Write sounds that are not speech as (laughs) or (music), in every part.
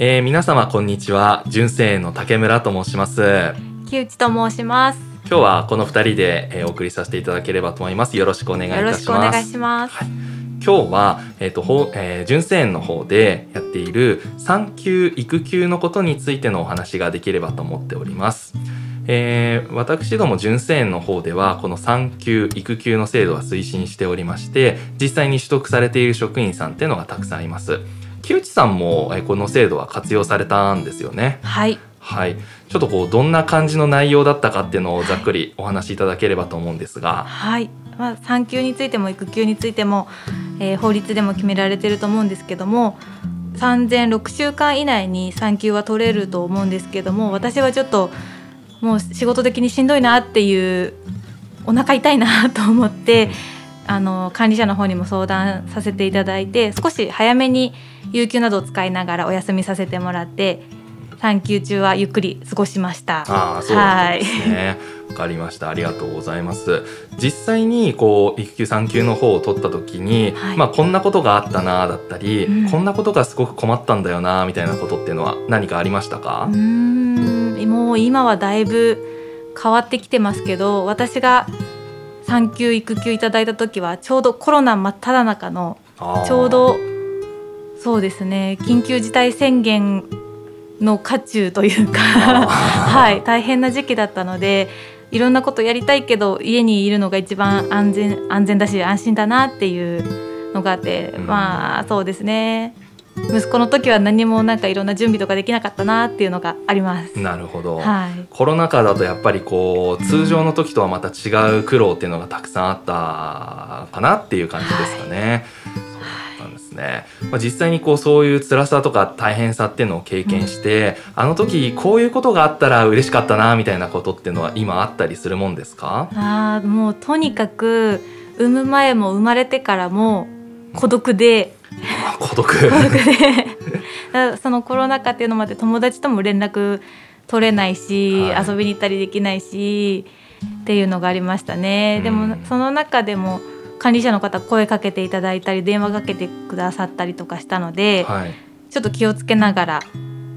えー、皆様こんにちは。純正園の竹村と申します。木内と申します。今日はこの二人で、えー、お送りさせていただければと思います。よろしくお願いいたします。よろしくお願いします、はい、今日は、えっ、ー、と、ほえー、純正園の方でやっている産休育休のことについてのお話ができればと思っております。えー、私ども純正園の方ではこの産休育休の制度は推進しておりまして実際に取得されている職員さんっていうのがたくさんいます木内さんもこの制度は活用されたんですよね。はい。はい。ちょっとこうどんな感じの内容だったかっていうのをざっくりお話しいただければと思うんですが。はい。まあ産休についても育休についても、えー、法律でも決められてると思うんですけども。産前6週間以内に産休は取れると思うんですけども私はちょっともう仕事的にしんどいなっていうお腹痛いなと思って、あの管理者の方にも相談させていただいて少し早めに有給などを使いながらお休みさせてもらって産休中はゆっくり過ごしました。あそうですね。わ、かりました。ありがとうございます。実際にこう育休産休の方を取った時に、はい、まあこんなことがあったなだったり、うん、こんなことがすごく困ったんだよなみたいなことっていうのは何かありましたか？うんもう今はだいぶ変わってきてますけど、私が産休育休いただいた時はちょうどコロナ真っ只中のちょうどそうですね緊急事態宣言の渦中というか (laughs) はい大変な時期だったのでいろんなことやりたいけど家にいるのが一番安全安全だし安心だなっていうのがあって、うん、まあそうですね息子の時は何もなんかいろんな準備とかできなかったなっていうのがあります。なるほど。はい、コロナ禍だとやっぱりこう通常の時とはまた違う苦労っていうのがたくさんあったかなっていう感じですかね。はい、ですね、まあ、実際にこうそういう辛さとか大変さっていうのを経験して、うん、あの時こういうことがあったら嬉しかったなみたいなことっていうのは今あったりするもんですか？あもうとにかく産む前も生まれてからも孤独で、(laughs) 孤独。孤独で。そのコロナ禍っていうのまで友達とも連絡取れないし、はい、遊びに行ったりできないしっていうのがありましたね。でもその中でも管理者の方声かけていただいたり電話かけてくださったりとかしたので、はい、ちょっと気をつけながら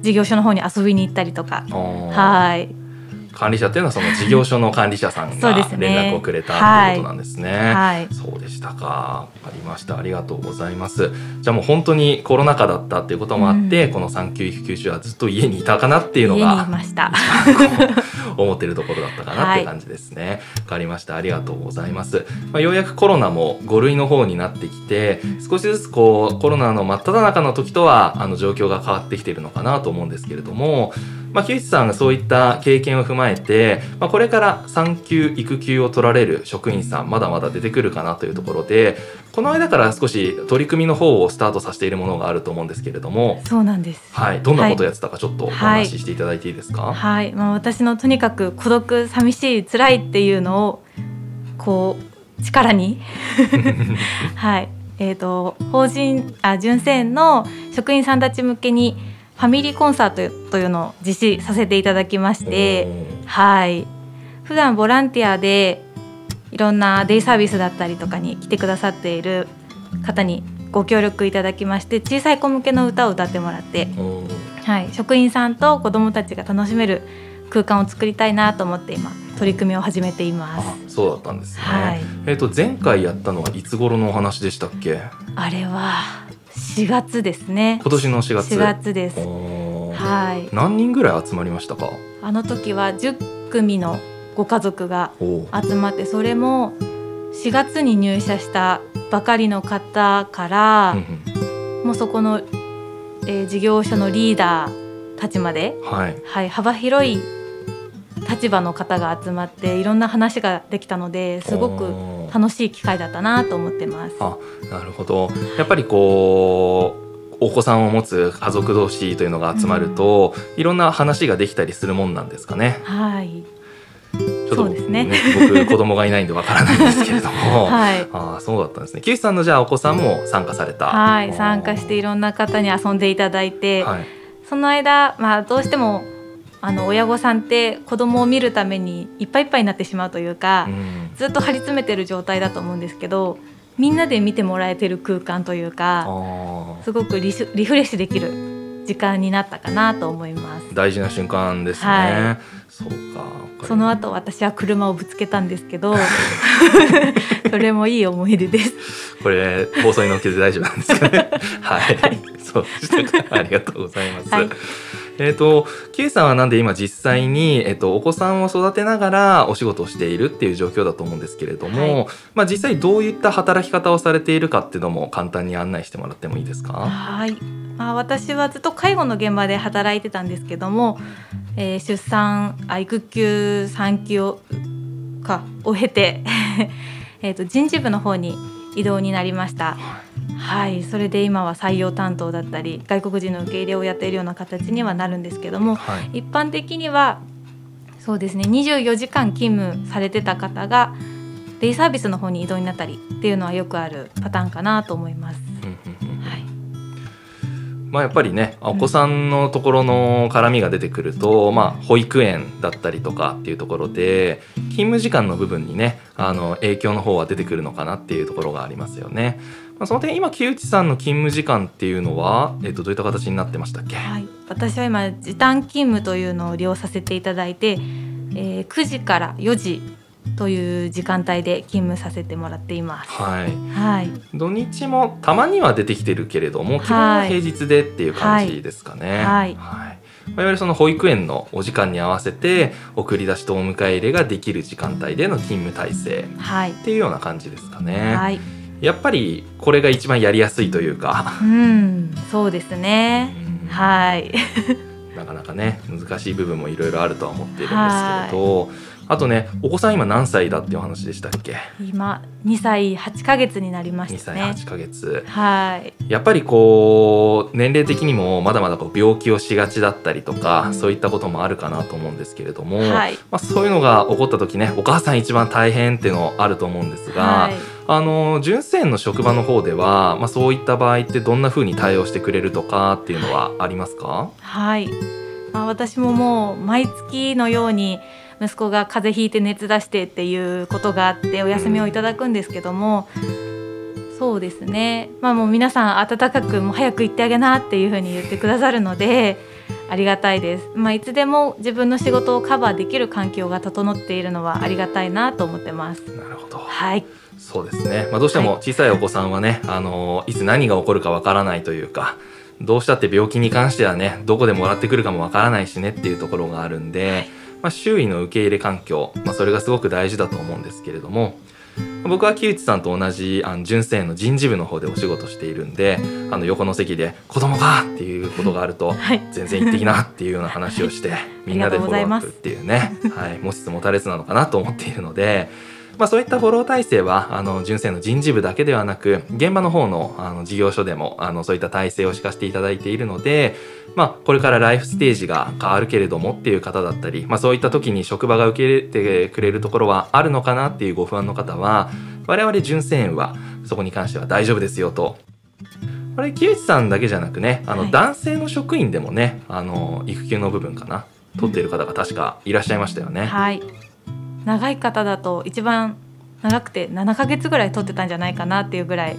事業所の方に遊びに行ったりとか。はい管理者っていうのはその事業所の管理者さんが連絡をくれたということなんですね。はい、そうでしたか。ありました。ありがとうございます。じゃあもう本当にコロナ禍だったっていうこともあって、うん、この産休育休中はずっと家にいたかなっていうのが (laughs) 思ってるところだったかなって感じですね。わ、はい、かりました。ありがとうございます。まあ、ようやくコロナも5類の方になってきて、少しずつこうコロナの真っ只中の時とはあの状況が変わってきているのかなと思うんですけれども。まあ、木内さんがそういった経験を踏まえて、まあ、これから産休育休を取られる職員さんまだまだ出てくるかなというところでこの間から少し取り組みの方をスタートさせているものがあると思うんですけれどもそうなんです、はい、どんなことをやってたかちょっとお話ししていただいていいですか、はい、はい、まあ、私のとにかく孤独寂しい辛いっていうのをこう力に。(laughs) はい。えーと、と法人あ純正園の職員さんたち向けにファミリーコンサートというのを実施させていただきましてはい普段ボランティアでいろんなデイサービスだったりとかに来てくださっている方にご協力いただきまして小さい子向けの歌を歌ってもらって、はい、職員さんと子どもたちが楽しめる空間を作りたいなと思って今取り組みを始めています。そうだったんですね。はい、えっ、ー、と前回やったのはいつ頃のお話でしたっけ？あれは4月ですね。今年の4月。4月です。はい。何人ぐらい集まりましたか？あの時は10組のご家族が集まってそれも4月に入社したばかりの方からもうそこの、えー、事業所のリーダーたちまで、はい、はい、幅広い立場の方が集まっていろんな話ができたのですごく楽しい機会だったなと思ってます。あなるほどやっぱりこうお子さんを持つ家族同士というのが集まると、うん、いろんな話ができたりするもんなんですかね。はいちょっと、ね、ね、僕子供がいないんでわからないんですけれども、(laughs) はい、ああそうだったんですね。木内さんのじゃあお子さんも参加された。はい参加していろんな方に遊んでいただいて、はい、その間まあどうしてもあの親御さんって子供を見るためにいっぱいいっぱいになってしまうというか、うん、ずっと張り詰めてる状態だと思うんですけどみんなで見てもらえてる空間というかすごくリリフレッシュできる時間になったかなと思います。大事な瞬間ですね、はい、そうか。その後私は車をぶつけたんですけど (laughs) それもいい思い出です。これ放送に載っけて大丈夫なんですかね。(laughs) はい、はい、そうでした。かありがとうございます、はいえっ、ー、と、Q さんはなんで今実際に、えっ、ー、と、お子さんを育てながらお仕事をしているっていう状況だと思うんですけれども、はい、まあ実際どういった働き方をされているかっていうのも簡単に案内してもらってもいいですか？はい。まあ、私はずっと介護の現場で働いてたんですけども、えー、出産あ育休産休をかを経て (laughs) えと人事部の方に異動になりました。はいそれで今は採用担当だったり外国人の受け入れをやっているような形にはなるんですけども、はい、一般的にはそうですね24時間勤務されてた方がデイサービスの方に移動になったりっていうのはよくあるパターンかなと思います。まあ、やっぱりねお子さんのところの絡みが出てくると、まあ、保育園だったりとかっていうところで勤務時間の部分にねあの影響の方は出てくるのかなっていうところがありますよね。まあ、その点今木内さんの勤務時間っていうのは、えっと、どういった形になってましたっけ、はい、私は今時短勤務というのを利用させていただいて、えー、9時から4時という時間帯で勤務させてもらっています。はい。はい。土日もたまには出てきてるけれども、基本は平日でっていう感じですかね。はい。はい、はいいわゆるその保育園のお時間に合わせて送り出しとお迎え入れができる時間帯での勤務体制っていうような感じですかね。はい、やっぱりこれが一番やりやすいというか。うん、そうですね。はい。なかなかね難しい部分もいろいろあるとは思っているんですけれど。あとねお子さん今何歳だっていう話でしたっけ？今2歳8ヶ月になりましたね。2歳8ヶ月。はい。やっぱりこう年齢的にもまだまだこう病気をしがちだったりとか、うん、そういったこともあるかなと思うんですけれども、はい、まあ、そういうのが起こった時ねお母さん一番大変っていうのあると思うんですが、はい、あの純正の職場の方では、まあ、そういった場合ってどんなふうに対応してくれるとかっていうのはありますか？はい、まあ、私ももう毎月のように息子が風邪ひいて熱出してっていうことがあってお休みをいただくんですけども、そうですね。まあもう皆さん温かくもう早く行ってあげなっていうふうに言ってくださるのでありがたいです、まあ、いつでも自分の仕事をカバーできる環境が整っているのはありがたいなと思ってます。なるほど。はい。そうですね、まあ、どうしても小さいお子さんはね、はい、あのいつ何が起こるかわからないというかどうしたって病気に関してはねどこでもらってくるかもわからないしねっていうところがあるんで、はいまあ、周囲の受け入れ環境、まあ、それがすごく大事だと思うんですけれども僕は木内さんと同じあの純正の人事部の方でお仕事しているんであの横の席で「子供が!」っていうことがあると、はい、全然行ってきなっていうような話をして、(laughs) みんなでフォローアップっていうね、はい、持ちつ持たれつなのかなと思っているので。まあ、そういったフォロー体制はあの純正の人事部だけではなく現場の方のあの事業所でもあのそういった体制を敷かせていただいているので、まあ、これからライフステージが変わるけれどもっていう方だったり、まあ、そういった時に職場が受け入れてくれるところはあるのかなっていうご不安の方は我々純正園はそこに関しては大丈夫ですよと。これ木内さんだけじゃなくねあの男性の職員でもね、あの育休の部分かな取っている方が確かいらっしゃいましたよね。はい長い方だと一番長くて7ヶ月ぐらい取ってたんじゃないかなっていうぐらい、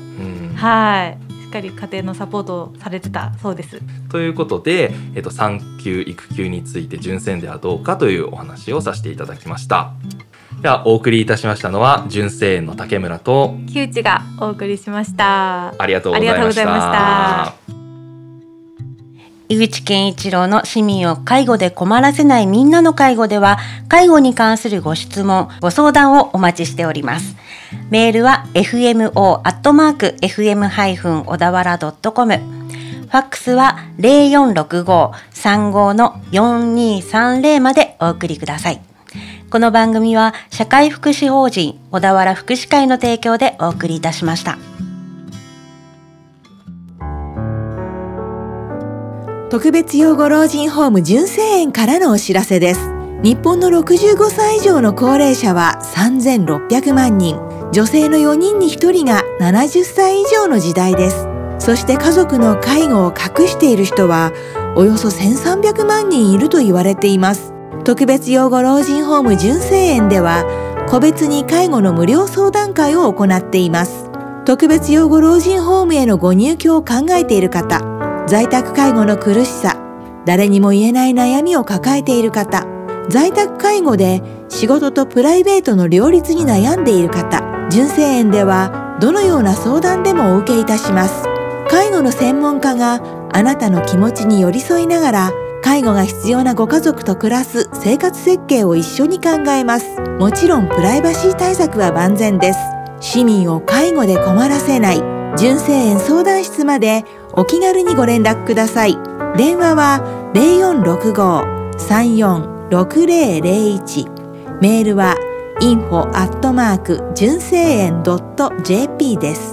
はいしっかり家庭のサポートされてたそうです。ということで、えっと、産休育休について純正ではどうかというお話をさせていただきました。ではお送りいたしましたのは純正園の竹村と木内がお送りしました。ありがとうございました。井口健一郎の市民を介護で困らせないみんなの介護では、介護に関するご質問、ご相談をお待ちしております。メールは fmo.fm- 小田原 .com。ファックスは0465-35の4230までお送りください。この番組は社会福祉法人小田原福祉会の提供でお送りいたしました。特別養護老人ホーム純正園からのお知らせです。日本の65歳以上の高齢者は3600万人。女性の4人に1人が70歳以上の時代です。そして家族の介護を隠している人はおよそ1300万人いると言われています。特別養護老人ホーム純正園では個別に介護の無料相談会を行っています。特別養護老人ホームへのご入居を考えている方、在宅介護の苦しさ、誰にも言えない悩みを抱えている方、在宅介護で仕事とプライベートの両立に悩んでいる方純正園ではどのような相談でもお受けいたします。介護の専門家があなたの気持ちに寄り添いながら介護が必要なご家族と暮らす生活設計を一緒に考えます。もちろんプライバシー対策は万全です。市民を介護で困らせない。純正園相談室までお気軽にご連絡ください。電話は0465-34 6001メールは info アットマーク純正園 .jp です。